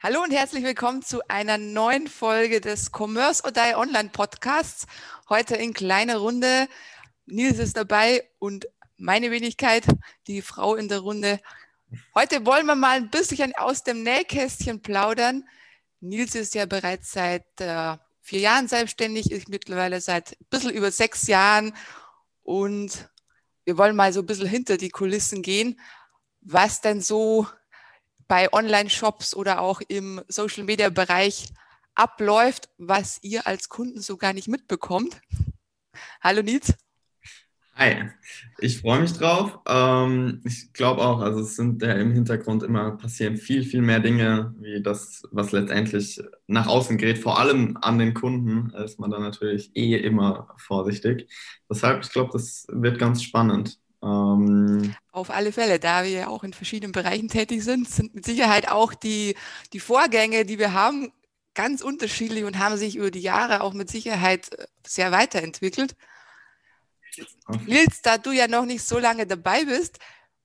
Hallo und herzlich willkommen zu einer neuen Folge des Commerce or Die Online Podcasts. Heute in kleiner Runde. Nils ist dabei und meine Wenigkeit, die Frau in der Runde. Heute wollen wir mal ein bisschen aus dem Nähkästchen plaudern. Nils ist ja bereits seit äh, vier Jahren selbstständig, ich mittlerweile seit ein bisschen über sechs Jahren. Und wir wollen mal so ein bisschen hinter die Kulissen gehen, was denn so bei Online-Shops oder auch im Social-Media-Bereich abläuft, was ihr als Kunden so gar nicht mitbekommt. Hallo Nils. Hi, ich freue mich drauf. Ähm, ich glaube auch, also es sind ja im Hintergrund immer passieren viel, viel mehr Dinge, wie das, was letztendlich nach außen gerät, vor allem an den Kunden, ist man dann natürlich eh immer vorsichtig. Deshalb, ich glaube, das wird ganz spannend. Ähm, Auf alle Fälle, da wir ja auch in verschiedenen Bereichen tätig sind, sind mit Sicherheit auch die, die Vorgänge, die wir haben, ganz unterschiedlich und haben sich über die Jahre auch mit Sicherheit äh, sehr weiterentwickelt. Nils, da du ja noch nicht so lange dabei bist,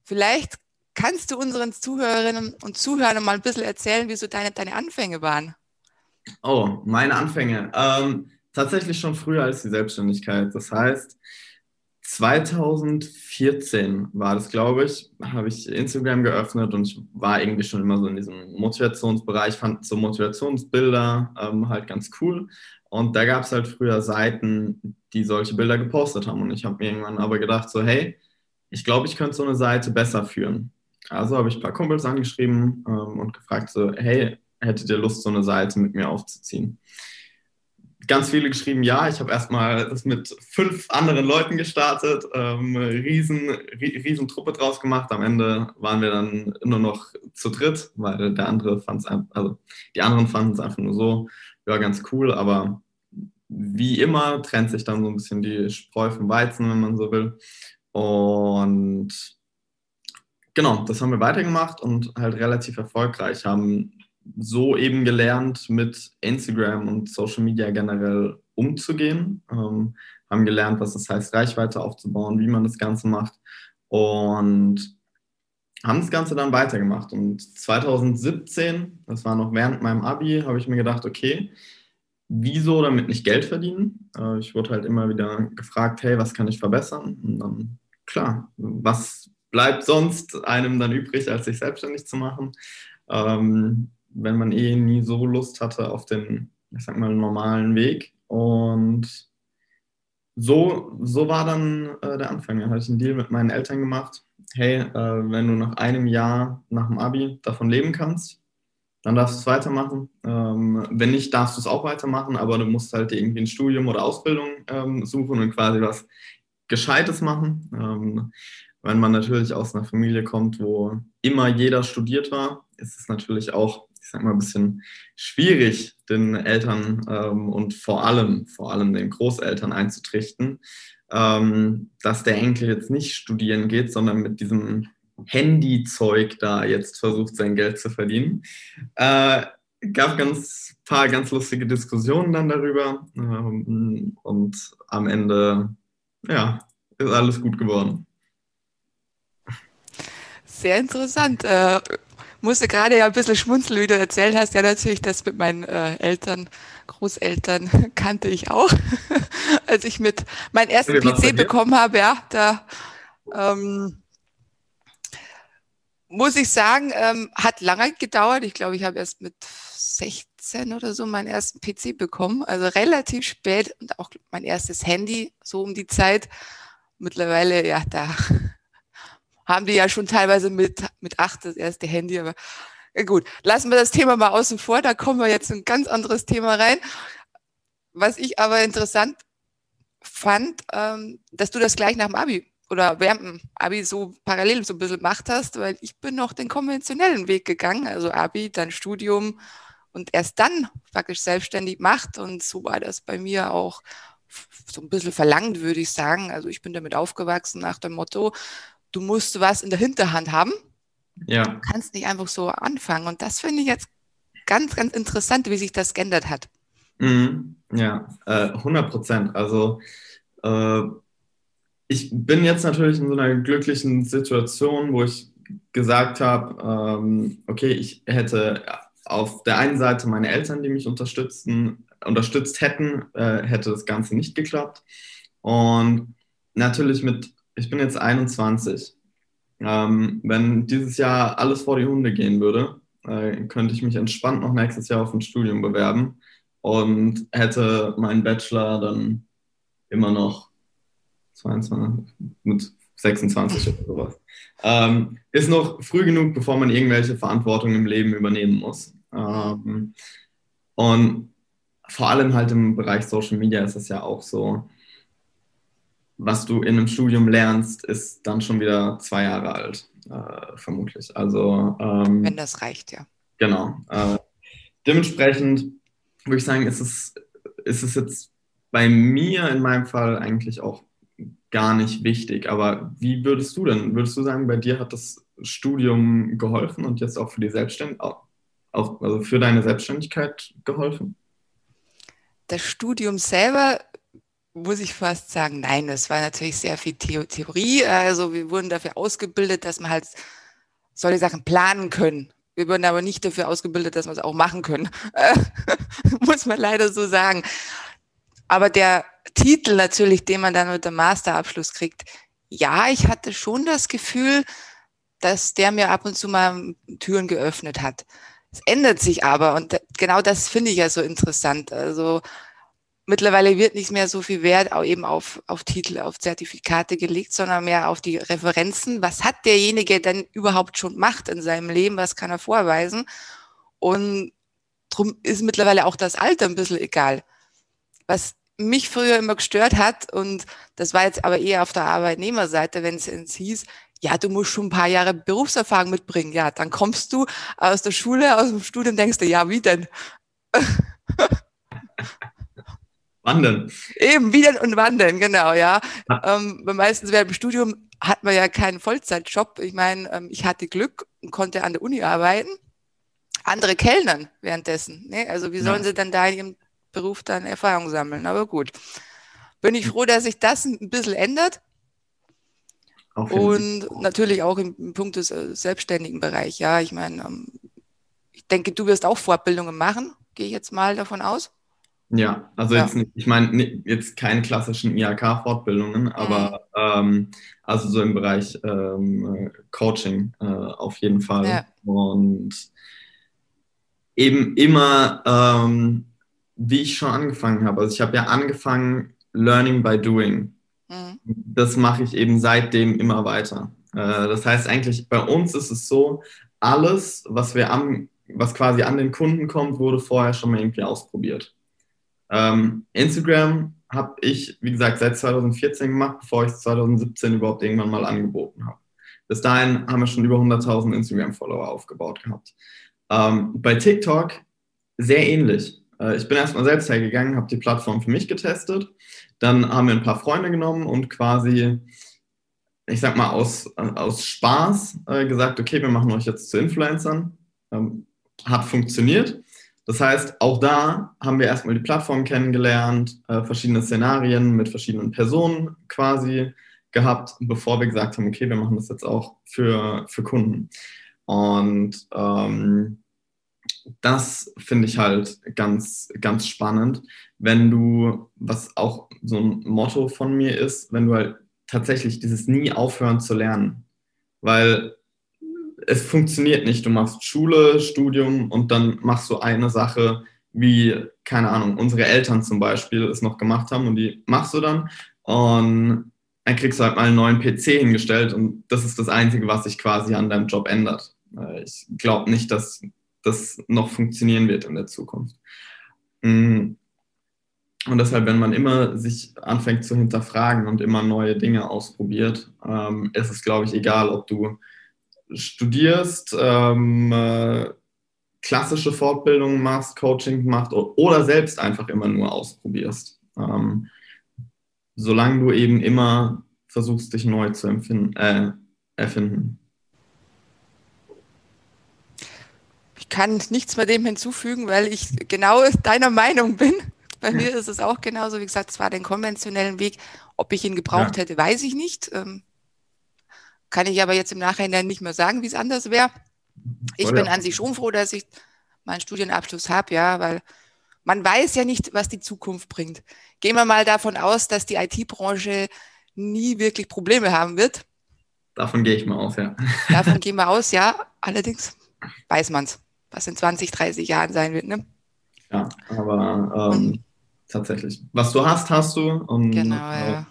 vielleicht kannst du unseren Zuhörerinnen und Zuhörern mal ein bisschen erzählen, wie so deine, deine Anfänge waren. Oh, meine Anfänge. Ähm, tatsächlich schon früher als die Selbstständigkeit. Das heißt, 2014 war das, glaube ich, habe ich Instagram geöffnet und ich war irgendwie schon immer so in diesem Motivationsbereich, fand so Motivationsbilder ähm, halt ganz cool. Und da gab es halt früher Seiten, die solche Bilder gepostet haben. Und ich habe mir irgendwann aber gedacht, so, hey, ich glaube, ich könnte so eine Seite besser führen. Also habe ich ein paar Kumpels angeschrieben ähm, und gefragt, so, hey, hättet ihr Lust, so eine Seite mit mir aufzuziehen? Ganz viele geschrieben, ja, ich habe erstmal das mit fünf anderen Leuten gestartet, ähm, riesen, riesen Truppe draus gemacht. Am Ende waren wir dann nur noch zu dritt, weil der andere fand es also die anderen fanden es einfach nur so, ja, ganz cool, aber wie immer trennt sich dann so ein bisschen die Spreu vom Weizen, wenn man so will. Und genau, das haben wir weitergemacht und halt relativ erfolgreich, haben so eben gelernt, mit Instagram und Social Media generell umzugehen. Ähm, haben gelernt, was es heißt, Reichweite aufzubauen, wie man das Ganze macht und haben das Ganze dann weitergemacht. Und 2017, das war noch während meinem Abi, habe ich mir gedacht, okay, wieso damit nicht Geld verdienen? Äh, ich wurde halt immer wieder gefragt, hey, was kann ich verbessern? Und dann, klar, was bleibt sonst einem dann übrig, als sich selbstständig zu machen? Ähm, wenn man eh nie so Lust hatte auf den, ich sag mal, normalen Weg. Und so, so war dann äh, der Anfang. Da hatte ich einen Deal mit meinen Eltern gemacht. Hey, äh, wenn du nach einem Jahr nach dem Abi davon leben kannst, dann darfst du es weitermachen. Ähm, wenn nicht, darfst du es auch weitermachen, aber du musst halt irgendwie ein Studium oder Ausbildung ähm, suchen und quasi was Gescheites machen. Ähm, wenn man natürlich aus einer Familie kommt, wo immer jeder studiert war, ist es natürlich auch ich sag mal, ein bisschen schwierig, den Eltern ähm, und vor allem, vor allem den Großeltern einzutrichten, ähm, dass der Enkel jetzt nicht studieren geht, sondern mit diesem Handyzeug da jetzt versucht, sein Geld zu verdienen. Äh, gab ganz paar ganz lustige Diskussionen dann darüber ähm, und am Ende, ja, ist alles gut geworden. Sehr interessant. Äh, musste gerade ja ein bisschen schmunzeln, wie du erzählt hast. Ja, natürlich, das mit meinen äh, Eltern, Großeltern kannte ich auch. Als ich mit meinen ersten PC bekommen habe, ja, da ähm, muss ich sagen, ähm, hat lange gedauert. Ich glaube, ich habe erst mit 16 oder so meinen ersten PC bekommen. Also relativ spät und auch mein erstes Handy, so um die Zeit. Mittlerweile, ja, da haben die ja schon teilweise mit, mit acht das erste Handy, aber gut, lassen wir das Thema mal außen vor, da kommen wir jetzt in ein ganz anderes Thema rein. Was ich aber interessant fand, ähm, dass du das gleich nach dem Abi oder während dem Abi so parallel so ein bisschen gemacht hast, weil ich bin noch den konventionellen Weg gegangen, also Abi, dann Studium und erst dann praktisch selbstständig macht und so war das bei mir auch so ein bisschen verlangt, würde ich sagen. Also ich bin damit aufgewachsen nach dem Motto, du musst was in der Hinterhand haben. Ja. Du kannst nicht einfach so anfangen. Und das finde ich jetzt ganz, ganz interessant, wie sich das geändert hat. Mhm. Ja, äh, 100 Prozent. Also äh, ich bin jetzt natürlich in so einer glücklichen Situation, wo ich gesagt habe, ähm, okay, ich hätte auf der einen Seite meine Eltern, die mich unterstützen, unterstützt hätten, äh, hätte das Ganze nicht geklappt. Und natürlich mit, ich bin jetzt 21. Ähm, wenn dieses Jahr alles vor die Hunde gehen würde, äh, könnte ich mich entspannt noch nächstes Jahr auf ein Studium bewerben und hätte meinen Bachelor dann immer noch 22, mit 26 oder sowas. Ähm, ist noch früh genug, bevor man irgendwelche Verantwortung im Leben übernehmen muss. Ähm, und vor allem halt im Bereich Social Media ist es ja auch so, was du in einem Studium lernst, ist dann schon wieder zwei Jahre alt, äh, vermutlich. Also ähm, wenn das reicht, ja. Genau. Äh, dementsprechend würde ich sagen, ist es, ist es jetzt bei mir in meinem Fall eigentlich auch gar nicht wichtig. Aber wie würdest du denn, würdest du sagen, bei dir hat das Studium geholfen und jetzt auch für die Selbstständigkeit, auch, also für deine Selbstständigkeit geholfen? Das Studium selber muss ich fast sagen, nein, es war natürlich sehr viel Theorie. Also wir wurden dafür ausgebildet, dass man halt solche Sachen planen können. Wir wurden aber nicht dafür ausgebildet, dass wir es auch machen können. muss man leider so sagen. Aber der Titel natürlich, den man dann mit dem Masterabschluss kriegt, ja, ich hatte schon das Gefühl, dass der mir ab und zu mal Türen geöffnet hat. Es ändert sich aber und genau das finde ich ja so interessant. Also mittlerweile wird nicht mehr so viel Wert auch eben auf, auf Titel, auf Zertifikate gelegt, sondern mehr auf die Referenzen. Was hat derjenige denn überhaupt schon gemacht in seinem Leben? Was kann er vorweisen? Und drum ist mittlerweile auch das Alter ein bisschen egal. Was mich früher immer gestört hat, und das war jetzt aber eher auf der Arbeitnehmerseite, wenn es hieß, ja, du musst schon ein paar Jahre Berufserfahrung mitbringen. Ja, dann kommst du aus der Schule, aus dem Studium, denkst du, ja, wie denn? Wandeln. Eben, wie denn und wandeln, genau, ja. ja. Ähm, meistens während dem Studium hat man ja keinen Vollzeitjob. Ich meine, ähm, ich hatte Glück und konnte an der Uni arbeiten. Andere kellnern währenddessen. Ne? Also wie sollen ja. sie dann da in ihrem Beruf dann Erfahrung sammeln? Aber gut. Bin ich froh, dass sich das ein bisschen ändert. Und natürlich auch im, im Punkt des äh, selbstständigen Bereich. Ja, ich meine, ähm, ich denke, du wirst auch Fortbildungen machen, gehe ich jetzt mal davon aus. Ja, also ja. jetzt nicht, ich meine jetzt keine klassischen IHK-Fortbildungen, aber mhm. ähm, also so im Bereich ähm, Coaching äh, auf jeden Fall. Ja. Und eben immer, ähm, wie ich schon angefangen habe. Also ich habe ja angefangen, Learning by Doing. Mhm. Das mache ich eben seitdem immer weiter. Äh, das heißt eigentlich, bei uns ist es so, alles, was wir am, was quasi an den Kunden kommt, wurde vorher schon mal irgendwie ausprobiert. Ähm, Instagram habe ich, wie gesagt, seit 2014 gemacht, bevor ich es 2017 überhaupt irgendwann mal angeboten habe. Bis dahin haben wir schon über 100.000 Instagram-Follower aufgebaut gehabt. Ähm, bei TikTok sehr ähnlich. Äh, ich bin erstmal selbst hergegangen, habe die Plattform für mich getestet dann haben wir ein paar Freunde genommen und quasi, ich sag mal, aus, aus Spaß äh, gesagt, okay, wir machen euch jetzt zu Influencern. Ähm, hat funktioniert. Das heißt, auch da haben wir erstmal die Plattform kennengelernt, äh, verschiedene Szenarien mit verschiedenen Personen quasi gehabt, bevor wir gesagt haben, okay, wir machen das jetzt auch für, für Kunden. Und ähm, das finde ich halt ganz, ganz spannend, wenn du, was auch so ein Motto von mir ist, wenn du halt tatsächlich dieses nie aufhören zu lernen. Weil es funktioniert nicht. Du machst Schule, Studium und dann machst du eine Sache, wie, keine Ahnung, unsere Eltern zum Beispiel es noch gemacht haben und die machst du dann. Und dann kriegst du halt mal einen neuen PC hingestellt und das ist das Einzige, was sich quasi an deinem Job ändert. Ich glaube nicht, dass das noch funktionieren wird in der Zukunft. Mm. Und deshalb, wenn man immer sich anfängt zu hinterfragen und immer neue Dinge ausprobiert, ähm, ist es, glaube ich, egal, ob du studierst, ähm, äh, klassische Fortbildungen machst, Coaching machst oder selbst einfach immer nur ausprobierst. Ähm, solange du eben immer versuchst, dich neu zu empfinden, äh, erfinden. Ich kann nichts mehr dem hinzufügen, weil ich genau deiner Meinung bin. Bei mir ist es auch genauso. Wie gesagt, es war den konventionellen Weg. Ob ich ihn gebraucht ja. hätte, weiß ich nicht. Ähm, kann ich aber jetzt im Nachhinein nicht mehr sagen, wie es anders wäre. Ich oh, bin an sich schon froh, dass ich meinen Studienabschluss habe, ja, weil man weiß ja nicht, was die Zukunft bringt. Gehen wir mal davon aus, dass die IT-Branche nie wirklich Probleme haben wird. Davon gehe ich mal aus, ja. Davon gehen wir aus, ja. Allerdings weiß man es, was in 20, 30 Jahren sein wird. Ne? Ja, aber ähm, tatsächlich. Was du hast, hast du. Und, genau, ja.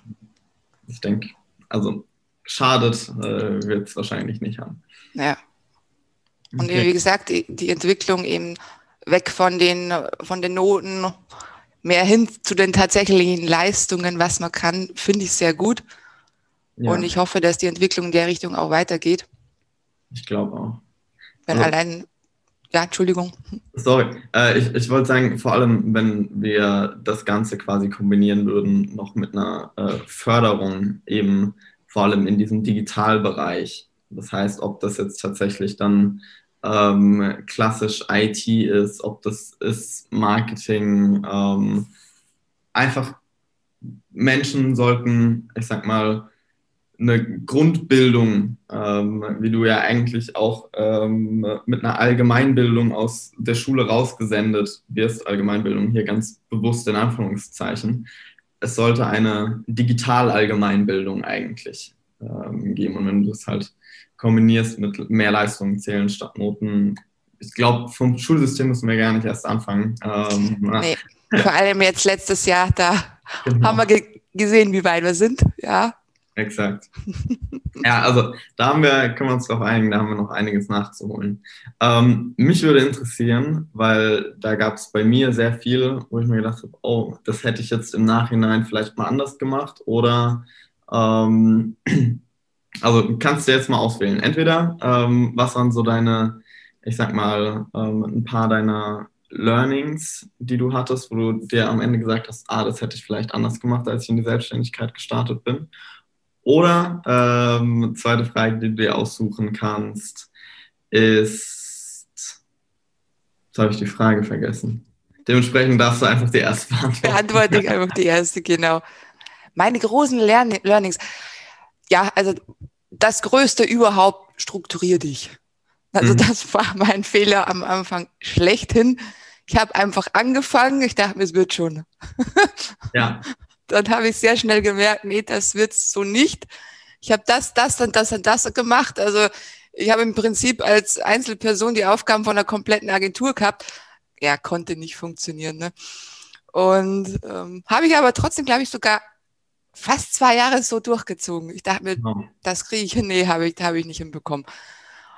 Ich denke, also schadet äh, wird es wahrscheinlich nicht haben. Ja. Und okay. wie gesagt, die, die Entwicklung eben weg von den, von den Noten, mehr hin zu den tatsächlichen Leistungen, was man kann, finde ich sehr gut. Ja. Und ich hoffe, dass die Entwicklung in der Richtung auch weitergeht. Ich glaube auch. Wenn also, allein, ja, Entschuldigung. Sorry, äh, ich, ich wollte sagen, vor allem, wenn wir das Ganze quasi kombinieren würden, noch mit einer äh, Förderung eben vor allem in diesem Digitalbereich. Das heißt, ob das jetzt tatsächlich dann ähm, klassisch IT ist, ob das ist Marketing. Ähm, einfach Menschen sollten, ich sag mal, eine Grundbildung, ähm, wie du ja eigentlich auch ähm, mit einer Allgemeinbildung aus der Schule rausgesendet wirst, Allgemeinbildung hier ganz bewusst in Anführungszeichen. Es sollte eine Digital-Allgemeinbildung eigentlich ähm, geben. Und wenn du es halt kombinierst mit mehr Leistungen zählen statt Noten. Ich glaube, vom Schulsystem müssen wir gar nicht erst anfangen. Ähm, nee, vor allem jetzt letztes Jahr, da genau. haben wir ge gesehen, wie weit wir sind. Ja. Exakt. ja, also da haben wir, können wir uns darauf einigen, da haben wir noch einiges nachzuholen. Ähm, mich würde interessieren, weil da gab es bei mir sehr viel, wo ich mir gedacht habe, oh, das hätte ich jetzt im Nachhinein vielleicht mal anders gemacht oder ähm, also kannst du jetzt mal auswählen. Entweder, ähm, was waren so deine, ich sag mal, ähm, ein paar deiner Learnings, die du hattest, wo du dir am Ende gesagt hast, ah, das hätte ich vielleicht anders gemacht, als ich in die Selbstständigkeit gestartet bin. Oder, ähm, zweite Frage, die du dir aussuchen kannst, ist, jetzt habe ich die Frage vergessen. Dementsprechend darfst du einfach die erste beantworten. Beantworte ich einfach die erste, genau. Meine großen Lern Learnings ja, also das Größte überhaupt, strukturier dich. Also mhm. das war mein Fehler am Anfang schlechthin. Ich habe einfach angefangen, ich dachte, es wird schon. Ja. Dann habe ich sehr schnell gemerkt, nee, das wird so nicht. Ich habe das, das und das und das gemacht. Also ich habe im Prinzip als Einzelperson die Aufgaben von einer kompletten Agentur gehabt. Ja, konnte nicht funktionieren. Ne? Und ähm, habe ich aber trotzdem, glaube ich, sogar fast zwei Jahre so durchgezogen. Ich dachte mir, oh. das kriege ich, nee, habe ich, hab ich nicht hinbekommen.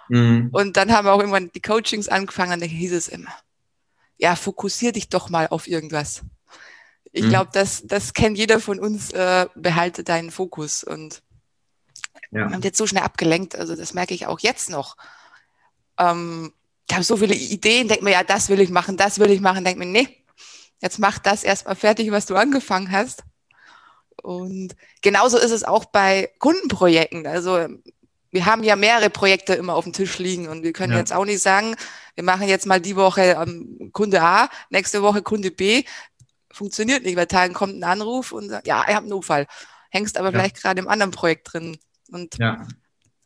Mhm. Und dann haben wir auch irgendwann die Coachings angefangen, und dann hieß es immer, ja, fokussier dich doch mal auf irgendwas. Ich mhm. glaube, das, das kennt jeder von uns, äh, behalte deinen Fokus. Und ja. man wird jetzt so schnell abgelenkt, also das merke ich auch jetzt noch. Ähm, ich habe so viele Ideen, denke mir, ja, das will ich machen, das will ich machen, denke mir, nee, jetzt mach das erstmal fertig, was du angefangen hast. Und genauso ist es auch bei Kundenprojekten. Also wir haben ja mehrere Projekte immer auf dem Tisch liegen und wir können ja. jetzt auch nicht sagen, wir machen jetzt mal die Woche ähm, Kunde A, nächste Woche Kunde B. Funktioniert nicht, weil Tagen kommt ein Anruf und sagt, ja, ich habe einen Unfall. Hängst aber ja. vielleicht gerade im anderen Projekt drin. Und ja.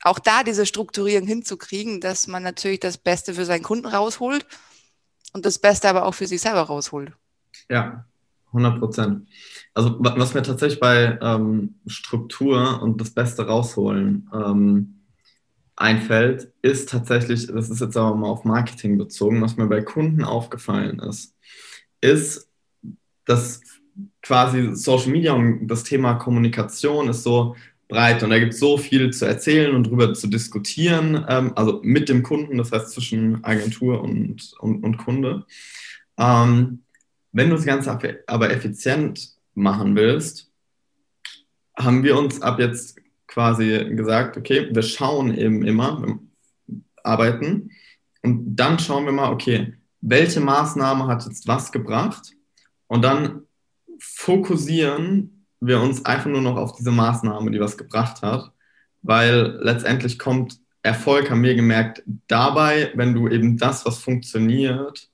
auch da diese Strukturierung hinzukriegen, dass man natürlich das Beste für seinen Kunden rausholt und das Beste aber auch für sich selber rausholt. Ja, 100 Prozent. Also was mir tatsächlich bei ähm, Struktur und das Beste rausholen ähm, einfällt, ist tatsächlich, das ist jetzt aber mal auf Marketing bezogen, was mir bei Kunden aufgefallen ist, ist, dass quasi Social Media und das Thema Kommunikation ist so breit und da gibt es so viel zu erzählen und darüber zu diskutieren, ähm, also mit dem Kunden, das heißt zwischen Agentur und, und, und Kunde. Ähm, wenn du das Ganze aber effizient machen willst, haben wir uns ab jetzt quasi gesagt, okay, wir schauen eben immer, wir arbeiten und dann schauen wir mal, okay, welche Maßnahme hat jetzt was gebracht und dann fokussieren wir uns einfach nur noch auf diese Maßnahme, die was gebracht hat, weil letztendlich kommt Erfolg, haben wir gemerkt, dabei, wenn du eben das, was funktioniert,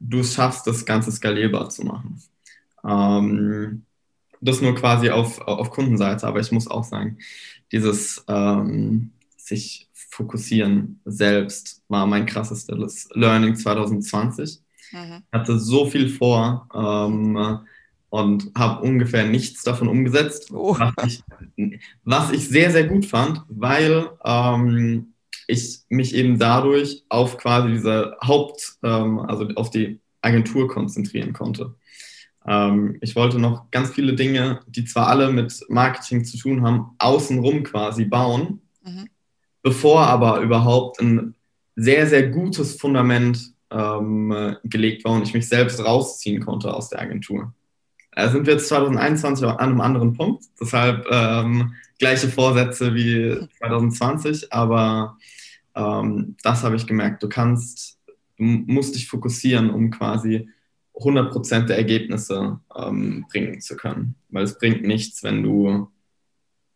du schaffst, das Ganze skalierbar zu machen. Ähm, das nur quasi auf, auf Kundenseite, aber ich muss auch sagen, dieses ähm, sich fokussieren selbst war mein krassestes Learning 2020. Mhm. Hatte so viel vor ähm, und habe ungefähr nichts davon umgesetzt, oh. was, ich, was, ich, sehr, sehr gut fand, weil ähm, ich mich eben dadurch auf quasi diese Haupt, ähm, also auf die Agentur konzentrieren konnte. Ähm, ich wollte noch ganz viele Dinge, die zwar alle mit Marketing zu tun haben, außenrum quasi bauen, mhm. bevor aber überhaupt ein sehr, sehr gutes Fundament ähm, gelegt war und ich mich selbst rausziehen konnte aus der Agentur. Da sind wir jetzt 2021 an einem anderen Punkt, deshalb ähm, gleiche Vorsätze wie 2020, aber ähm, das habe ich gemerkt. Du kannst, du musst dich fokussieren, um quasi 100% der Ergebnisse ähm, bringen zu können. Weil es bringt nichts, wenn du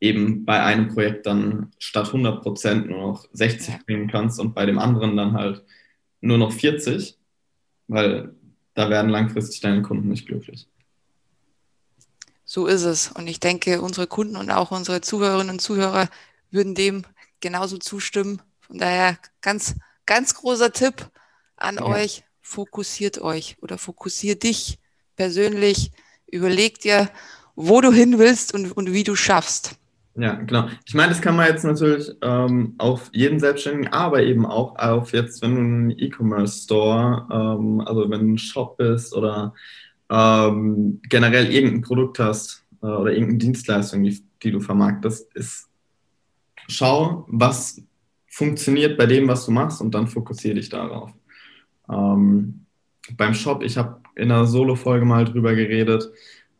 eben bei einem Projekt dann statt 100% nur noch 60 bringen kannst und bei dem anderen dann halt nur noch 40, weil da werden langfristig deine Kunden nicht glücklich. So ist es. Und ich denke, unsere Kunden und auch unsere Zuhörerinnen und Zuhörer würden dem genauso zustimmen. Von daher ganz, ganz großer Tipp an ja. euch fokussiert euch oder fokussiert dich persönlich, überleg dir, wo du hin willst und, und wie du schaffst. Ja, genau. Ich meine, das kann man jetzt natürlich ähm, auf jeden Selbstständigen, aber eben auch auf jetzt, wenn du einen E-Commerce-Store, ähm, also wenn du ein Shop bist oder ähm, generell irgendein Produkt hast äh, oder irgendeine Dienstleistung, die, die du vermarktest, ist, schau, was funktioniert bei dem, was du machst und dann fokussiere dich darauf. Ähm, beim Shop, ich habe in einer Solo-Folge mal drüber geredet.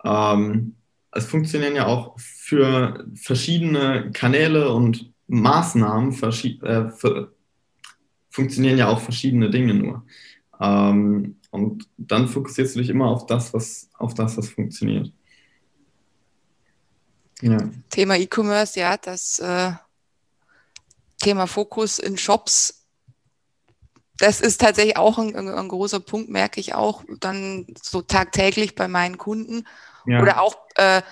Ähm, es funktionieren ja auch für verschiedene Kanäle und Maßnahmen äh, funktionieren ja auch verschiedene Dinge nur. Ähm, und dann fokussierst du dich immer auf das, was, auf das, was funktioniert. Ja. Thema E-Commerce, ja, das äh, Thema Fokus in Shops das ist tatsächlich auch ein, ein, großer Punkt, merke ich auch dann so tagtäglich bei meinen Kunden ja. oder auch äh,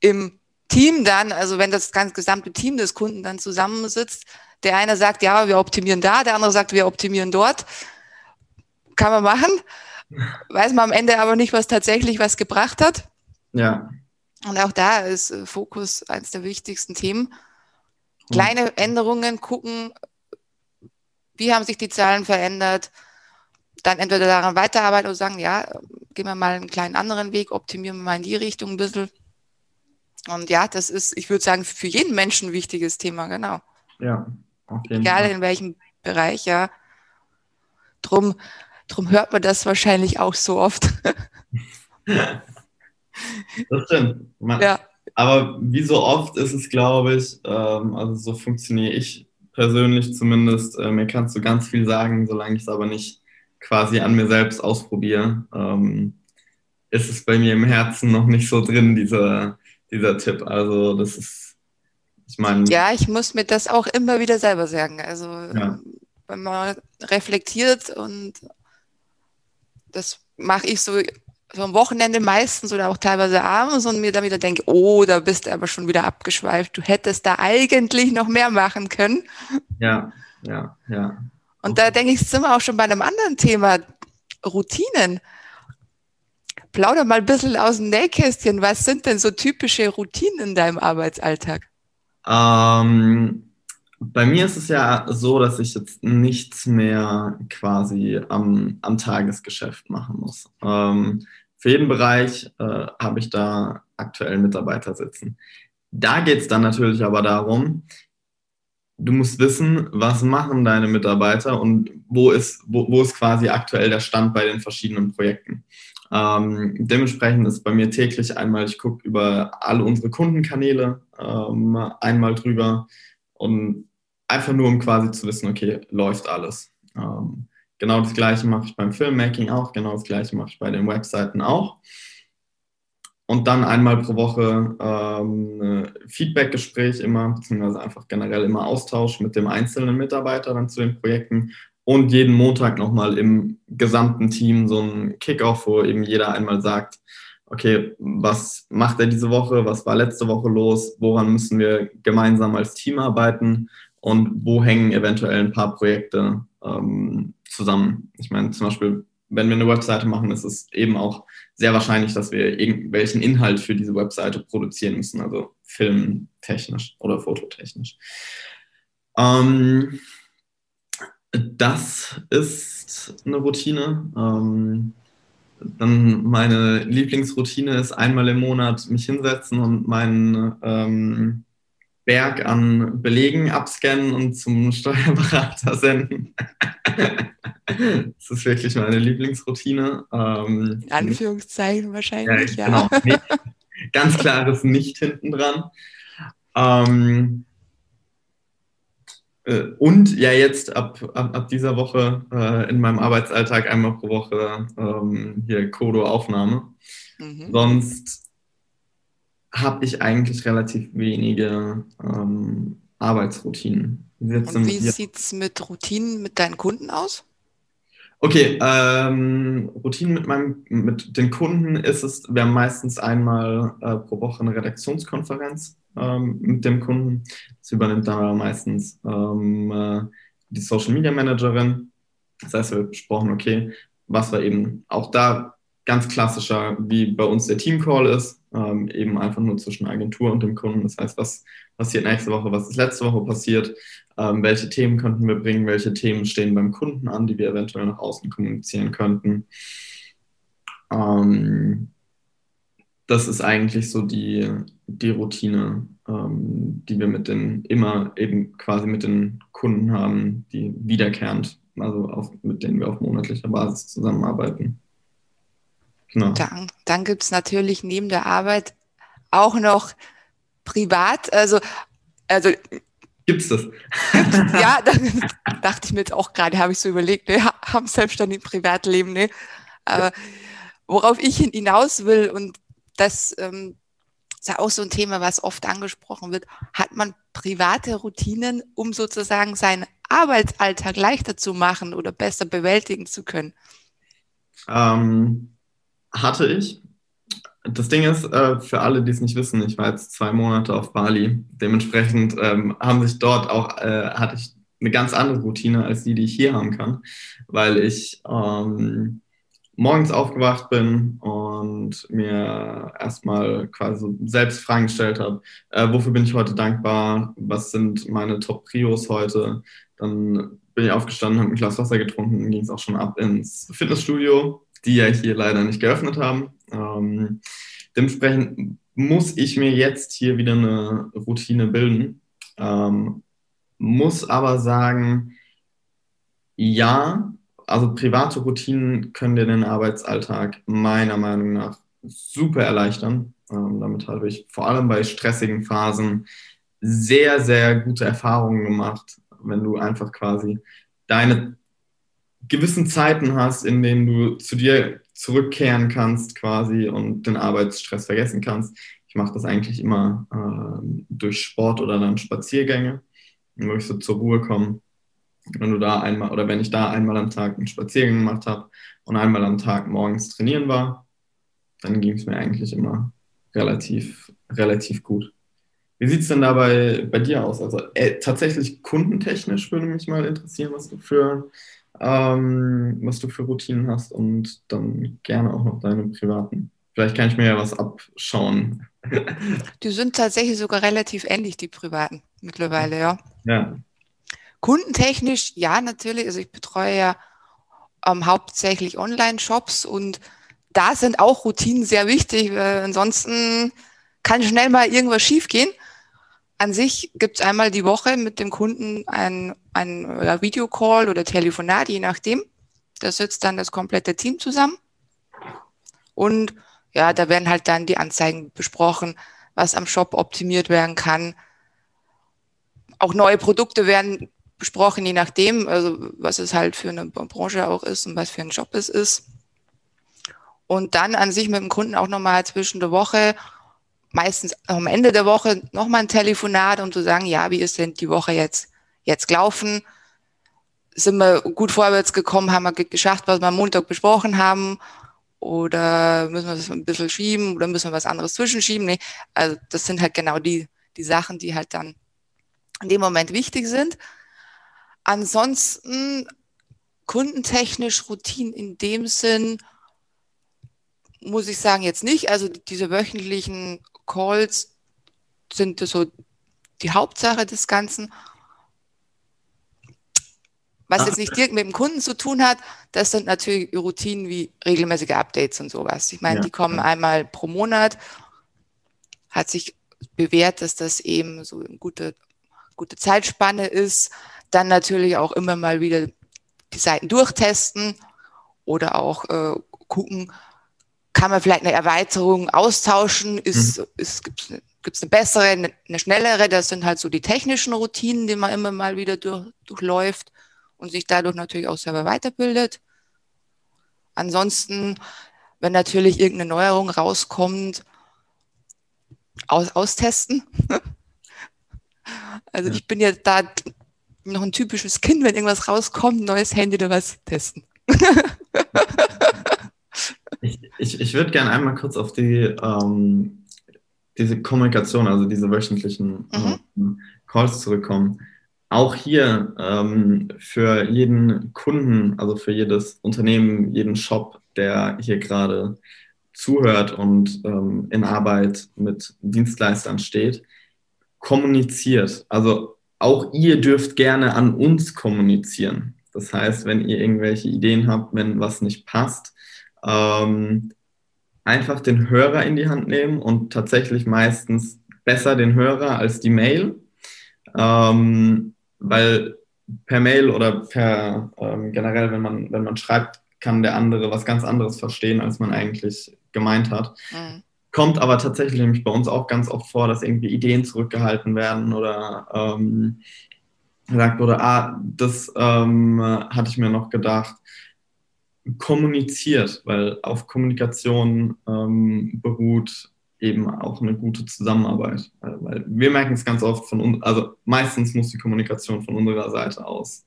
im Team dann, also wenn das ganz gesamte Team des Kunden dann zusammensitzt, der eine sagt, ja, wir optimieren da, der andere sagt, wir optimieren dort. Kann man machen. Weiß man am Ende aber nicht, was tatsächlich was gebracht hat. Ja. Und auch da ist äh, Fokus eines der wichtigsten Themen. Kleine Änderungen gucken, wie haben sich die Zahlen verändert, dann entweder daran weiterarbeiten oder sagen, ja, gehen wir mal einen kleinen anderen Weg, optimieren wir mal in die Richtung ein bisschen. Und ja, das ist, ich würde sagen, für jeden Menschen ein wichtiges Thema, genau. Ja, okay. Egal in welchem Bereich, ja. Drum, drum hört man das wahrscheinlich auch so oft. das stimmt. Man, ja. Aber wie so oft ist es, glaube ich, ähm, also so funktioniere ich persönlich zumindest. Äh, mir kannst du ganz viel sagen, solange ich es aber nicht quasi an mir selbst ausprobiere, ähm, ist es bei mir im Herzen noch nicht so drin, dieser, dieser Tipp. Also das ist, ich meine. Ja, ich muss mir das auch immer wieder selber sagen. Also ja. wenn man reflektiert und das mache ich so so am Wochenende meistens oder auch teilweise abends und mir dann wieder denke, oh, da bist du aber schon wieder abgeschweift. Du hättest da eigentlich noch mehr machen können. Ja, ja, ja. Und da denke ich, sind wir auch schon bei einem anderen Thema, Routinen. Plauder mal ein bisschen aus dem Nähkästchen. Was sind denn so typische Routinen in deinem Arbeitsalltag? Ähm, bei mir ist es ja so, dass ich jetzt nichts mehr quasi am, am Tagesgeschäft machen muss. Ähm, für jeden Bereich äh, habe ich da aktuell Mitarbeiter sitzen. Da geht es dann natürlich aber darum, du musst wissen, was machen deine Mitarbeiter und wo ist, wo, wo ist quasi aktuell der Stand bei den verschiedenen Projekten. Ähm, dementsprechend ist bei mir täglich einmal, ich gucke über alle unsere Kundenkanäle ähm, einmal drüber und einfach nur, um quasi zu wissen, okay, läuft alles. Ähm, Genau das gleiche mache ich beim Filmmaking auch, genau das gleiche mache ich bei den Webseiten auch. und dann einmal pro Woche ähm, Feedback-Gespräch immer, beziehungsweise einfach generell immer Austausch mit dem einzelnen Mitarbeiter dann zu den Projekten und jeden Montag nochmal im gesamten Team so ein Kickoff, wo eben jeder einmal sagt, okay, was macht er diese Woche, was war letzte Woche los, woran müssen wir gemeinsam als Team arbeiten und wo hängen eventuell ein paar Projekte ähm, zusammen. Ich meine, zum Beispiel wenn wir eine Webseite machen, ist es eben auch sehr wahrscheinlich, dass wir irgendwelchen Inhalt für diese Webseite produzieren müssen, also filmtechnisch oder fototechnisch. Ähm, das ist eine Routine. Ähm, dann meine Lieblingsroutine ist einmal im Monat mich hinsetzen und meinen ähm, Berg an Belegen abscannen und zum Steuerberater senden. das ist wirklich meine Lieblingsroutine. Ähm, In Anführungszeichen wahrscheinlich, ja. ja. Genau, nicht, ganz klares Nicht hinten dran. Ähm, äh, und ja, jetzt ab, ab, ab dieser Woche äh, in meinem Arbeitsalltag einmal pro Woche ähm, hier Kodo-Aufnahme. Mhm. Sonst habe ich eigentlich relativ wenige ähm, Arbeitsroutinen. Und wie sieht es mit Routinen mit deinen Kunden aus? Okay, ähm, Routinen mit, meinem, mit den Kunden ist es, wir haben meistens einmal äh, pro Woche eine Redaktionskonferenz ähm, mit dem Kunden. Das übernimmt dann meistens ähm, äh, die Social Media Managerin. Das heißt, wir besprochen, okay, was wir eben auch da ganz klassischer, wie bei uns der Team Call ist, ähm, eben einfach nur zwischen Agentur und dem Kunden. Das heißt, was passiert nächste Woche, was ist letzte Woche passiert, ähm, welche Themen könnten wir bringen, welche Themen stehen beim Kunden an, die wir eventuell nach außen kommunizieren könnten. Ähm, das ist eigentlich so die, die Routine, ähm, die wir mit den immer eben quasi mit den Kunden haben, die wiederkehrend, also auf, mit denen wir auf monatlicher Basis zusammenarbeiten. Genau. Dann, dann gibt es natürlich neben der Arbeit auch noch privat, also, also Gibt's das? ja, da dachte ich mir jetzt auch gerade, habe ich so überlegt, ne, haben selbstständig Privatleben, ne? Aber worauf ich hinaus will, und das ähm, ist ja auch so ein Thema, was oft angesprochen wird, hat man private Routinen, um sozusagen seinen Arbeitsalltag leichter zu machen oder besser bewältigen zu können? Ähm, hatte ich. Das Ding ist, äh, für alle, die es nicht wissen, ich war jetzt zwei Monate auf Bali. Dementsprechend ähm, haben sich dort auch, äh, hatte ich eine ganz andere Routine als die, die ich hier haben kann, weil ich ähm, morgens aufgewacht bin und mir erstmal quasi selbst Fragen gestellt habe, äh, wofür bin ich heute dankbar, was sind meine Top-Prios heute. Dann bin ich aufgestanden, habe ein Glas Wasser getrunken, ging es auch schon ab ins Fitnessstudio, die ja hier leider nicht geöffnet haben. Ähm, dementsprechend muss ich mir jetzt hier wieder eine Routine bilden. Ähm, muss aber sagen, ja, also private Routinen können dir den Arbeitsalltag meiner Meinung nach super erleichtern. Ähm, damit habe ich vor allem bei stressigen Phasen sehr, sehr gute Erfahrungen gemacht, wenn du einfach quasi deine gewissen Zeiten hast, in denen du zu dir zurückkehren kannst quasi und den Arbeitsstress vergessen kannst. Ich mache das eigentlich immer äh, durch Sport oder dann Spaziergänge, wo ich so zur Ruhe komme. Wenn du da einmal oder wenn ich da einmal am Tag einen Spaziergang gemacht habe und einmal am Tag morgens trainieren war, dann ging es mir eigentlich immer relativ, relativ gut. Wie sieht es denn dabei bei dir aus? Also äh, tatsächlich kundentechnisch würde mich mal interessieren, was du für ähm, was du für Routinen hast und dann gerne auch noch deine privaten. Vielleicht kann ich mir ja was abschauen. Die sind tatsächlich sogar relativ ähnlich, die privaten mittlerweile, ja. Ja. Kundentechnisch, ja, natürlich. Also ich betreue ja ähm, hauptsächlich Online-Shops und da sind auch Routinen sehr wichtig, weil ansonsten kann schnell mal irgendwas schiefgehen. An sich gibt es einmal die Woche mit dem Kunden ein, ein Videocall oder Telefonat, je nachdem. Da sitzt dann das komplette Team zusammen. Und ja, da werden halt dann die Anzeigen besprochen, was am Shop optimiert werden kann. Auch neue Produkte werden besprochen, je nachdem, also was es halt für eine Branche auch ist und was für ein Job es ist. Und dann an sich mit dem Kunden auch nochmal zwischen der Woche, meistens am Ende der Woche nochmal ein Telefonat, um zu sagen, ja, wie ist denn die Woche jetzt, jetzt gelaufen? Sind wir gut vorwärts gekommen? Haben wir geschafft, was wir am Montag besprochen haben? Oder müssen wir das ein bisschen schieben oder müssen wir was anderes zwischenschieben? Nee, also das sind halt genau die, die Sachen, die halt dann in dem Moment wichtig sind. Ansonsten kundentechnisch Routinen in dem Sinn, muss ich sagen, jetzt nicht. Also diese wöchentlichen Calls sind so die Hauptsache des Ganzen. Was Ach. jetzt nicht direkt mit dem Kunden zu tun hat, das sind natürlich Routinen wie regelmäßige Updates und sowas. Ich meine, ja, die kommen einmal pro Monat. Hat sich bewährt, dass das eben so eine gute, gute Zeitspanne ist. Dann natürlich auch immer mal wieder die Seiten durchtesten oder auch äh, gucken, kann man vielleicht eine Erweiterung austauschen, ist, mhm. ist, gibt es eine bessere, eine, eine, schnellere, das sind halt so die technischen Routinen, die man immer mal wieder durch, durchläuft und sich dadurch natürlich auch selber weiterbildet. Ansonsten, wenn natürlich irgendeine Neuerung rauskommt, aus, austesten. also ja. ich bin ja da noch ein typisches Kind, wenn irgendwas rauskommt, neues Handy oder was testen. ich ich, ich würde gerne einmal kurz auf die ähm, diese Kommunikation, also diese wöchentlichen mhm. ähm, Calls zurückkommen. Auch hier ähm, für jeden Kunden, also für jedes Unternehmen, jeden Shop, der hier gerade zuhört und ähm, in Arbeit mit Dienstleistern steht, kommuniziert. Also auch ihr dürft gerne an uns kommunizieren. Das heißt, wenn ihr irgendwelche Ideen habt, wenn was nicht passt, ähm, einfach den Hörer in die Hand nehmen und tatsächlich meistens besser den Hörer als die Mail, ähm, weil per Mail oder per ähm, generell, wenn man, wenn man schreibt, kann der andere was ganz anderes verstehen, als man eigentlich gemeint hat. Mhm. Kommt aber tatsächlich nämlich bei uns auch ganz oft vor, dass irgendwie Ideen zurückgehalten werden oder ähm, gesagt wurde, ah, das ähm, hatte ich mir noch gedacht. Kommuniziert, weil auf Kommunikation ähm, beruht eben auch eine gute Zusammenarbeit. Weil, weil wir merken es ganz oft von uns, also meistens muss die Kommunikation von unserer Seite aus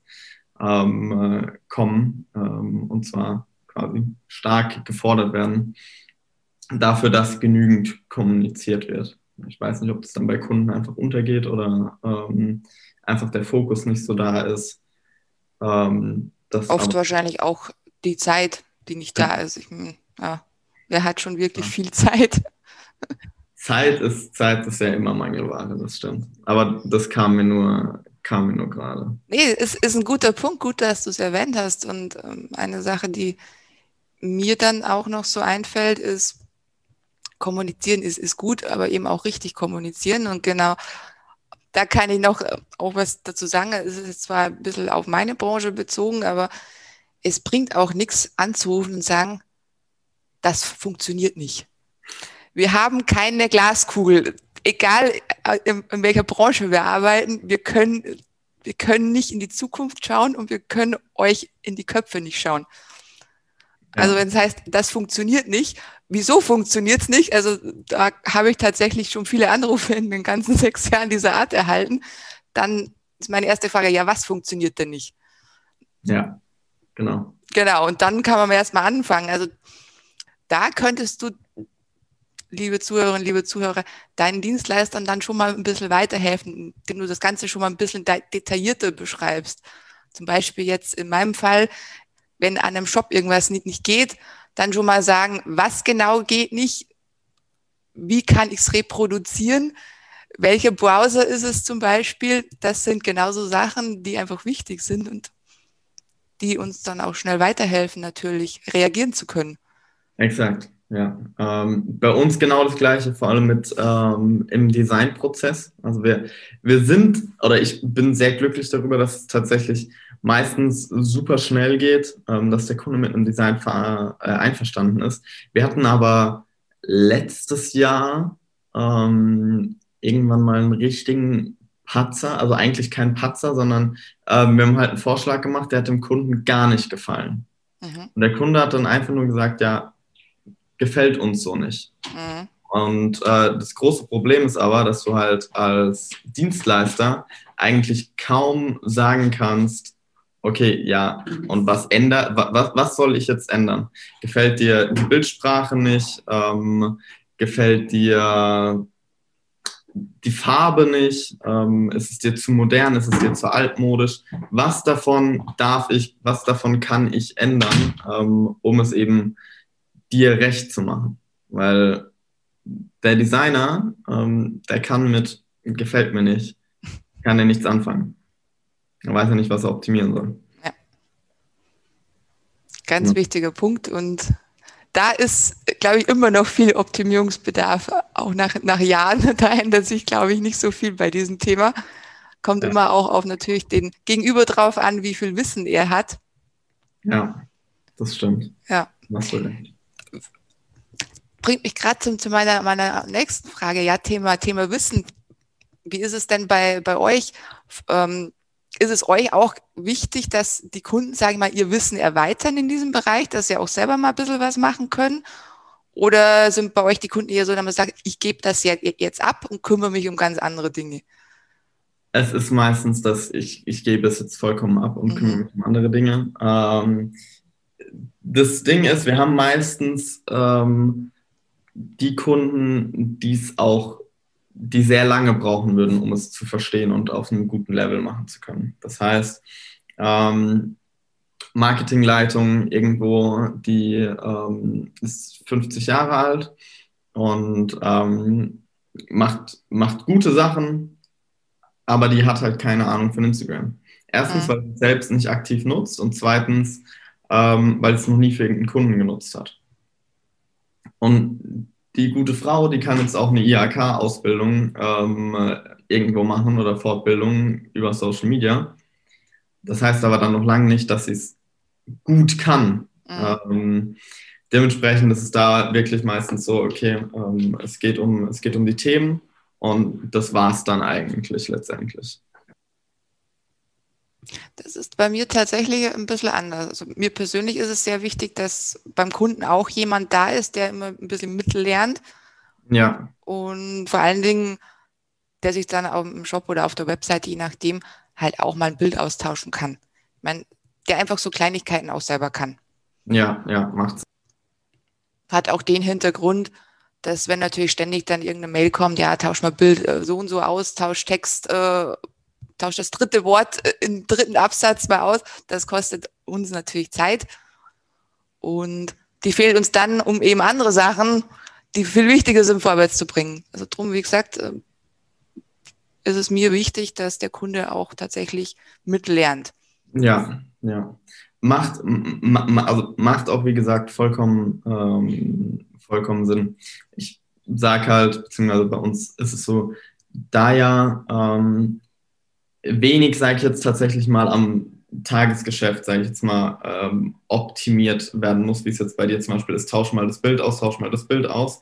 ähm, äh, kommen ähm, und zwar quasi stark gefordert werden dafür, dass genügend kommuniziert wird. Ich weiß nicht, ob das dann bei Kunden einfach untergeht oder ähm, einfach der Fokus nicht so da ist. Ähm, Oft wahrscheinlich auch die Zeit, die nicht da ist. Ich, ja, wer hat schon wirklich ja. viel Zeit? Zeit ist, Zeit ist ja immer Mangelware, das stimmt. Aber das kam mir nur, kam mir nur gerade. Nee, es ist ein guter Punkt, gut, dass du es erwähnt hast. Und ähm, eine Sache, die mir dann auch noch so einfällt, ist, kommunizieren ist, ist gut, aber eben auch richtig kommunizieren. Und genau da kann ich noch äh, auch was dazu sagen. Es ist zwar ein bisschen auf meine Branche bezogen, aber es bringt auch nichts anzurufen und sagen, das funktioniert nicht. Wir haben keine Glaskugel. Egal äh, in, in welcher Branche wir arbeiten, wir können, wir können nicht in die Zukunft schauen und wir können euch in die Köpfe nicht schauen. Also wenn es heißt, das funktioniert nicht, wieso funktioniert es nicht? Also da habe ich tatsächlich schon viele Anrufe in den ganzen sechs Jahren dieser Art erhalten. Dann ist meine erste Frage, ja, was funktioniert denn nicht? Ja, genau. Genau, und dann kann man erstmal anfangen. Also da könntest du, liebe Zuhörerinnen, liebe Zuhörer, deinen Dienstleistern dann schon mal ein bisschen weiterhelfen, indem du das Ganze schon mal ein bisschen detaillierter beschreibst. Zum Beispiel jetzt in meinem Fall, wenn an einem Shop irgendwas nicht, nicht geht, dann schon mal sagen, was genau geht nicht, wie kann ich es reproduzieren, welcher Browser ist es zum Beispiel. Das sind genauso Sachen, die einfach wichtig sind und die uns dann auch schnell weiterhelfen, natürlich reagieren zu können. Exakt, ja. Ähm, bei uns genau das Gleiche, vor allem mit ähm, im Designprozess. Also wir, wir sind, oder ich bin sehr glücklich darüber, dass es tatsächlich meistens super schnell geht, ähm, dass der Kunde mit einem Design äh, einverstanden ist. Wir hatten aber letztes Jahr ähm, irgendwann mal einen richtigen Patzer, also eigentlich kein Patzer, sondern ähm, wir haben halt einen Vorschlag gemacht, der hat dem Kunden gar nicht gefallen. Mhm. Und der Kunde hat dann einfach nur gesagt, ja, gefällt uns so nicht. Mhm. Und äh, das große Problem ist aber, dass du halt als Dienstleister eigentlich kaum sagen kannst, okay, ja, und was ändert, was, was soll ich jetzt ändern? Gefällt dir die Bildsprache nicht? Ähm, gefällt dir die Farbe nicht? Ähm, ist es dir zu modern? Ist es dir zu altmodisch? Was davon darf ich, was davon kann ich ändern, ähm, um es eben dir recht zu machen? Weil der Designer, ähm, der kann mit gefällt mir nicht, kann er nichts anfangen. Er weiß ja nicht, was er optimieren soll. Ja. Ganz ja. wichtiger Punkt und da ist, glaube ich, immer noch viel Optimierungsbedarf, auch nach, nach Jahren. Da ändert sich, glaube ich, nicht so viel bei diesem Thema. Kommt ja. immer auch auf natürlich den Gegenüber drauf an, wie viel Wissen er hat. Ja, das stimmt. Ja. Bringt mich gerade zu, zu meiner, meiner nächsten Frage. Ja, Thema, Thema Wissen. Wie ist es denn bei, bei euch? Ähm, ist es euch auch wichtig, dass die Kunden, sage ich mal, ihr Wissen erweitern in diesem Bereich, dass sie auch selber mal ein bisschen was machen können? Oder sind bei euch die Kunden eher so, dass man sagt, ich gebe das jetzt ab und kümmere mich um ganz andere Dinge? Es ist meistens, dass ich, ich gebe es jetzt vollkommen ab und mhm. kümmere mich um andere Dinge. Ähm, das Ding ist, wir haben meistens ähm, die Kunden, die es auch die sehr lange brauchen würden, um es zu verstehen und auf einem guten Level machen zu können. Das heißt, ähm, Marketingleitung irgendwo, die ähm, ist 50 Jahre alt und ähm, macht, macht gute Sachen, aber die hat halt keine Ahnung von Instagram. Erstens, weil sie es selbst nicht aktiv nutzt und zweitens, ähm, weil es noch nie für irgendeinen Kunden genutzt hat. Und die gute Frau, die kann jetzt auch eine IHK-Ausbildung ähm, irgendwo machen oder Fortbildung über Social Media. Das heißt aber dann noch lange nicht, dass sie es gut kann. Mhm. Ähm, dementsprechend ist es da wirklich meistens so, okay, ähm, es, geht um, es geht um die Themen und das war es dann eigentlich letztendlich. Das ist bei mir tatsächlich ein bisschen anders. Also mir persönlich ist es sehr wichtig, dass beim Kunden auch jemand da ist, der immer ein bisschen mitlernt. Ja. Und vor allen Dingen, der sich dann auch im Shop oder auf der Webseite, je nachdem, halt auch mal ein Bild austauschen kann. Ich meine, der einfach so Kleinigkeiten auch selber kann. Ja, ja, macht's. Hat auch den Hintergrund, dass wenn natürlich ständig dann irgendeine Mail kommt, ja, tausch mal Bild äh, so und so aus, tausch Text, äh, tausch das dritte Wort äh, im dritten Absatz mal aus. Das kostet uns natürlich Zeit. Und die fehlt uns dann, um eben andere Sachen, die viel wichtiger sind, vorwärts zu bringen. Also drum, wie gesagt, äh, ist es mir wichtig, dass der Kunde auch tatsächlich mitlernt. Ja, ja. Macht, ma, also macht auch, wie gesagt, vollkommen, ähm, vollkommen Sinn. Ich sage halt, beziehungsweise bei uns ist es so, da ja ähm, wenig, sage ich jetzt tatsächlich mal, am Tagesgeschäft, sage ich jetzt mal, ähm, optimiert werden muss, wie es jetzt bei dir zum Beispiel ist, tausch mal das Bild aus, tausch mal das Bild aus,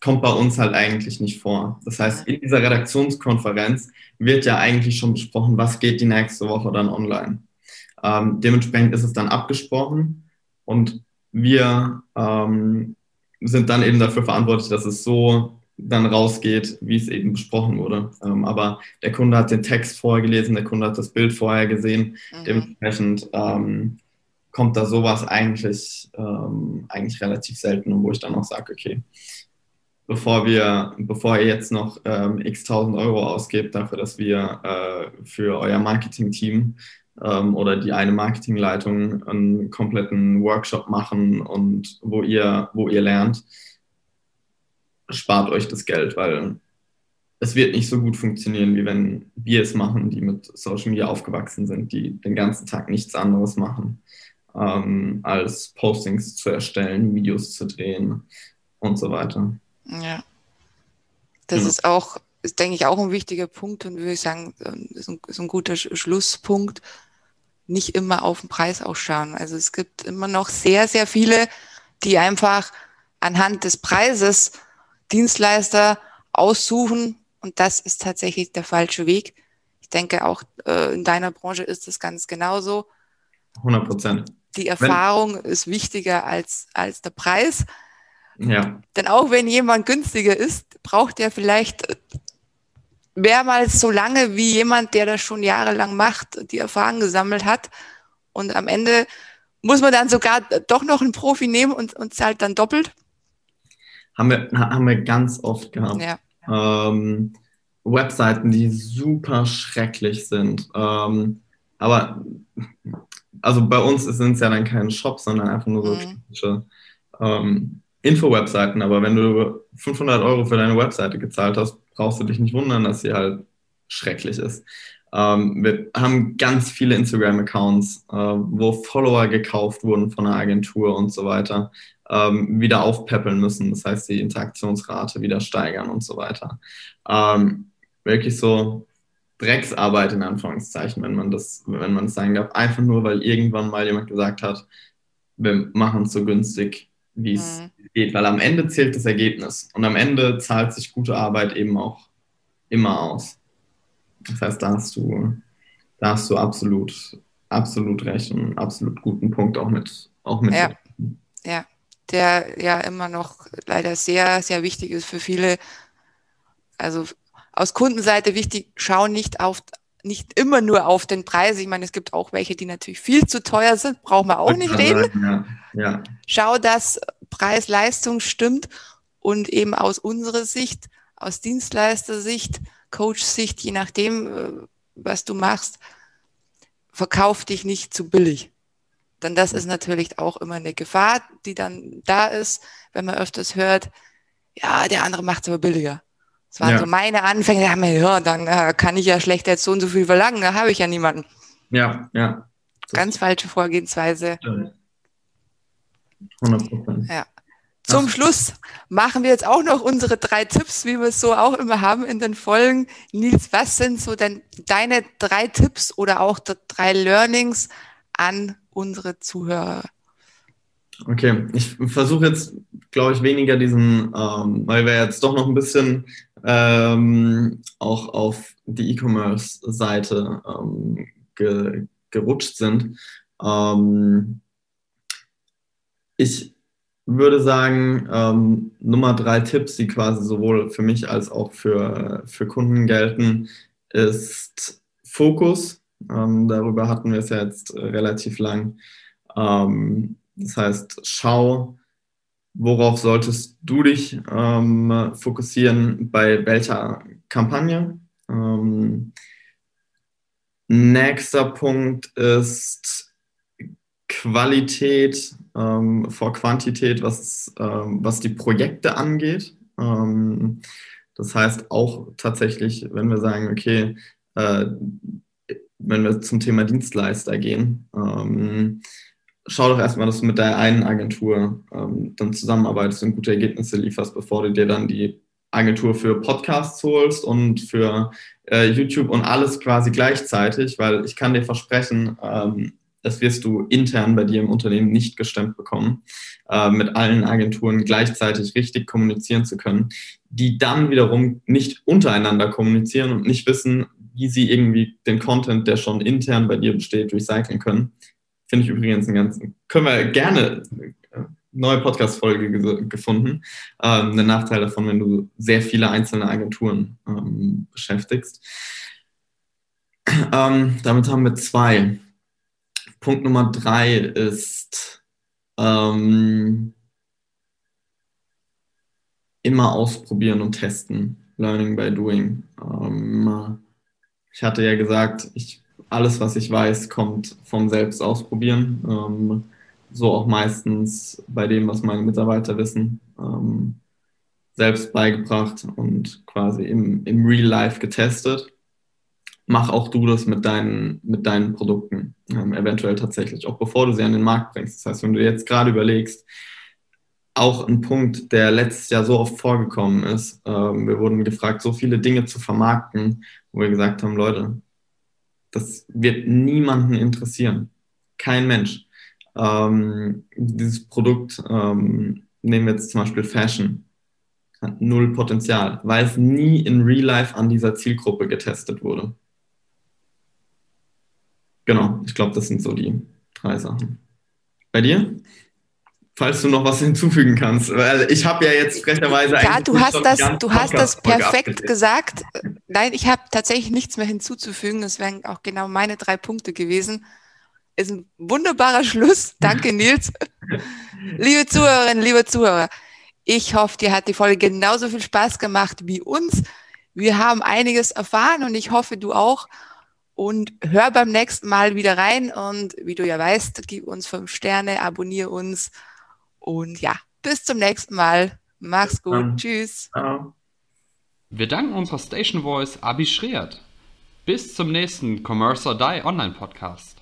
kommt bei uns halt eigentlich nicht vor. Das heißt, in dieser Redaktionskonferenz wird ja eigentlich schon besprochen, was geht die nächste Woche dann online. Ähm, dementsprechend ist es dann abgesprochen und wir ähm, sind dann eben dafür verantwortlich, dass es so dann rausgeht, wie es eben besprochen wurde. Ähm, aber der Kunde hat den Text vorher gelesen, der Kunde hat das Bild vorher gesehen. Mhm. Dementsprechend ähm, kommt da sowas eigentlich, ähm, eigentlich relativ selten, wo ich dann auch sage, okay, bevor wir, bevor ihr jetzt noch ähm, x tausend Euro ausgebt dafür, dass wir äh, für euer Marketing-Team ähm, oder die eine Marketingleitung einen kompletten Workshop machen und wo ihr, wo ihr lernt, spart euch das Geld, weil es wird nicht so gut funktionieren, wie wenn wir es machen, die mit Social Media aufgewachsen sind, die den ganzen Tag nichts anderes machen, ähm, als Postings zu erstellen, Videos zu drehen und so weiter. Ja. Das genau. ist auch, ist, denke ich, auch ein wichtiger Punkt und würde ich sagen, ist ein, ist ein guter Schlusspunkt. Nicht immer auf den Preis auch schauen. Also es gibt immer noch sehr, sehr viele, die einfach anhand des Preises Dienstleister aussuchen und das ist tatsächlich der falsche Weg. Ich denke, auch äh, in deiner Branche ist es ganz genauso. 100 Prozent. Die Erfahrung Wenn, ist wichtiger als, als der Preis. Ja. Denn auch wenn jemand günstiger ist, braucht er vielleicht mehrmals so lange wie jemand, der das schon jahrelang macht, die Erfahrung gesammelt hat. Und am Ende muss man dann sogar doch noch einen Profi nehmen und, und zahlt dann doppelt. Haben wir, haben wir ganz oft gehabt. Ja. Ähm, Webseiten, die super schrecklich sind. Ähm, aber also bei uns sind es ja dann keine Shops, sondern einfach nur so Mhm. typische ähm, Info-Webseiten. Aber wenn du 500 Euro für deine Webseite gezahlt hast, brauchst du dich nicht wundern, dass sie halt schrecklich ist. Ähm, wir haben ganz viele Instagram-Accounts, äh, wo Follower gekauft wurden von einer Agentur und so weiter, ähm, wieder aufpäppeln müssen. Das heißt, die Interaktionsrate wieder steigern und so weiter. Ähm, wirklich so Drecksarbeit in Anführungszeichen, wenn man das, wenn man es sagen darf, einfach nur, weil irgendwann mal jemand gesagt hat, wir machen es so günstig, wie es Mhm. geht, weil am Ende zählt das Ergebnis und am Ende zahlt sich gute Arbeit eben auch immer aus. Das heißt, da hast du, da hast du absolut, absolut recht und einen absolut guten Punkt auch mit, auch mit. Ja. Ja, der ja immer noch leider sehr, sehr wichtig ist für viele. Also aus Kundenseite wichtig, schau nicht auf, nicht immer nur auf den Preis. Ich meine, es gibt auch welche, die natürlich viel zu teuer sind, brauchen wir auch nicht reden. Ja, ja. Schau, dass Preis-Leistung stimmt und eben aus unserer Sicht, aus Dienstleister-Sicht, Coach-Sicht, je nachdem, äh, was du machst, verkauf dich nicht zu billig. Denn das ist natürlich auch immer eine Gefahr, die dann da ist, wenn man öfters hört, ja, der andere macht es aber billiger. Das waren Ja. so meine Anfänge, da haben wir, ja, dann äh, kann ich ja schlecht jetzt so und so viel verlangen, da habe ich ja niemanden. ja, ja. Ganz falsche Vorgehensweise. stimmt. 100 Prozent. Zum. Schluss machen wir jetzt auch noch unsere drei Tipps, wie wir es so auch immer haben in den Folgen. Nils, was sind so denn deine drei Tipps oder auch drei Learnings an unsere Zuhörer? Okay, ich versuche jetzt, glaube ich, weniger diesen, ähm, weil wir jetzt doch noch ein bisschen ähm, auch auf die E-Commerce-Seite ähm, ge gerutscht sind. Ähm, ich würde sagen, ähm, Nummer drei Tipps, die quasi sowohl für mich als auch für, für Kunden gelten, ist Fokus. Ähm, darüber hatten wir es ja jetzt äh, relativ lang. Ähm, das heißt, schau, worauf solltest du dich ähm, fokussieren, bei welcher Kampagne. Ähm, nächster Punkt ist Qualität ähm, vor Quantität, was, ähm, was die Projekte angeht. Ähm, das heißt auch tatsächlich, wenn wir sagen, okay, äh, wenn wir zum Thema Dienstleister gehen, ähm, schau doch erstmal, dass du mit der einen Agentur ähm, dann zusammenarbeitest und gute Ergebnisse lieferst, bevor du dir dann die Agentur für Podcasts holst und für äh, YouTube und alles quasi gleichzeitig, weil ich kann dir versprechen, ähm, das wirst du intern bei dir im Unternehmen nicht gestemmt bekommen, äh, mit allen Agenturen gleichzeitig richtig kommunizieren zu können, die dann wiederum nicht untereinander kommunizieren und nicht wissen, wie sie irgendwie den Content, der schon intern bei dir besteht, recyceln können. Finde ich übrigens einen ganzen, können wir gerne äh, neue Podcast-Folge ge gefunden. Ähm, der Nachteil davon, wenn du sehr viele einzelne Agenturen ähm, beschäftigst. Ähm, damit haben wir zwei. Punkt Nummer drei ist ähm, immer ausprobieren und testen. Learning by doing. Ähm, ich hatte ja gesagt, ich, alles, was ich weiß, kommt vom Selbst ausprobieren. Ähm, so auch meistens bei dem, was meine Mitarbeiter wissen, ähm, selbst beigebracht und quasi im, im Real Life getestet. Mach auch du das mit deinen, mit deinen Produkten, ähm, eventuell tatsächlich, auch bevor du sie an den Markt bringst. Das heißt, wenn du jetzt gerade überlegst, auch ein Punkt, der letztes Jahr so oft vorgekommen ist, ähm, wir wurden gefragt, so viele Dinge zu vermarkten, wo wir gesagt haben, Leute, das wird niemanden interessieren. Kein Mensch. Ähm, dieses Produkt, ähm, nehmen wir jetzt zum Beispiel Fashion, hat null Potenzial, weil es nie in Real Life an dieser Zielgruppe getestet wurde. Genau, ich glaube, das sind so die drei Sachen. Bei dir? falls du noch was hinzufügen kannst. Weil ich habe ja jetzt frecherweise Ja, du hast das, du hast das perfekt gesagt. Nein, ich habe tatsächlich nichts mehr hinzuzufügen. Das wären auch genau meine drei Punkte gewesen. Ist ein wunderbarer Schluss. Danke, Nils. liebe Zuhörerinnen, liebe Zuhörer, ich hoffe, dir hat die Folge genauso viel Spaß gemacht wie uns. Wir haben einiges erfahren und ich hoffe, du auch. Und hör beim nächsten Mal wieder rein. Und wie du ja weißt, gib uns fünf Sterne, abonniere uns. Und ja, bis zum nächsten Mal. Mach's gut. Um, Tschüss. Ciao. Wir danken unserer Station Voice Abi Schreert. Bis zum nächsten Commerce or Die Online Podcast.